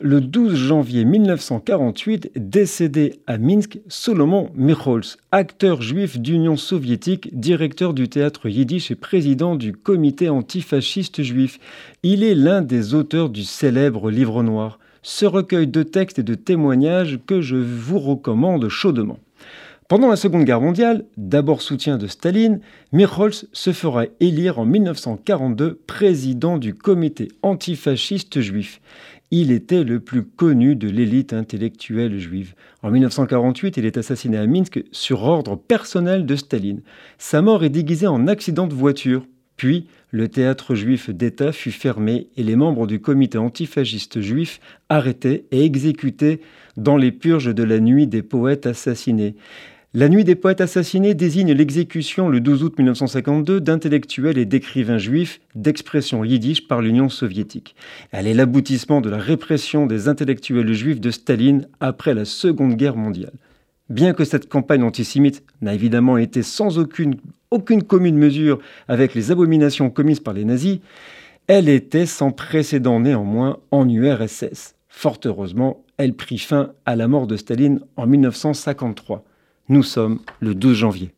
Le 12 janvier 1948, décédé à Minsk, Solomon Michols, acteur juif d'Union soviétique, directeur du théâtre yiddish et président du comité antifasciste juif. Il est l'un des auteurs du célèbre Livre noir, ce recueil de textes et de témoignages que je vous recommande chaudement. Pendant la Seconde Guerre mondiale, d'abord soutien de Staline, Michols se fera élire en 1942 président du comité antifasciste juif il était le plus connu de l'élite intellectuelle juive. En 1948, il est assassiné à Minsk sur ordre personnel de Staline. Sa mort est déguisée en accident de voiture. Puis, le théâtre juif d'État fut fermé et les membres du comité antifasciste juif arrêtés et exécutés dans les purges de la nuit des poètes assassinés. La nuit des poètes assassinés désigne l'exécution le 12 août 1952 d'intellectuels et d'écrivains juifs d'expression yiddish par l'Union soviétique. Elle est l'aboutissement de la répression des intellectuels juifs de Staline après la Seconde Guerre mondiale. Bien que cette campagne antisémite n'a évidemment été sans aucune, commune mesure avec les abominations commises par les nazis, elle était sans précédent néanmoins en URSS. Fort heureusement, elle prit fin à la mort de Staline en 1953. Nous sommes le 12 janvier.